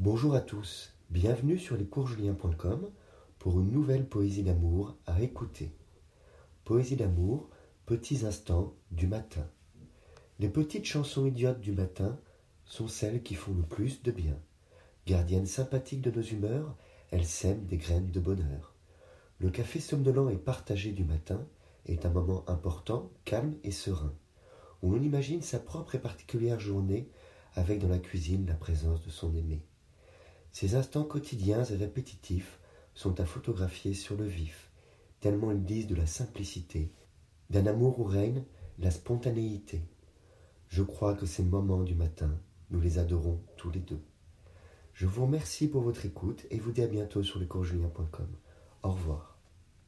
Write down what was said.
Bonjour à tous, bienvenue sur lescoursjulien.com pour une nouvelle poésie d'amour à écouter. Poésie d'amour, petits instants du matin. Les petites chansons idiotes du matin sont celles qui font le plus de bien. Gardiennes sympathiques de nos humeurs, elles sèment des graines de bonheur. Le café somnolent et partagé du matin est un moment important, calme et serein, où l'on imagine sa propre et particulière journée avec dans la cuisine la présence de son aimé. Ces instants quotidiens et répétitifs sont à photographier sur le vif, tellement ils disent de la simplicité, d'un amour où règne la spontanéité. Je crois que ces moments du matin, nous les adorons tous les deux. Je vous remercie pour votre écoute et vous dis à bientôt sur lecourjulien.com. Au revoir.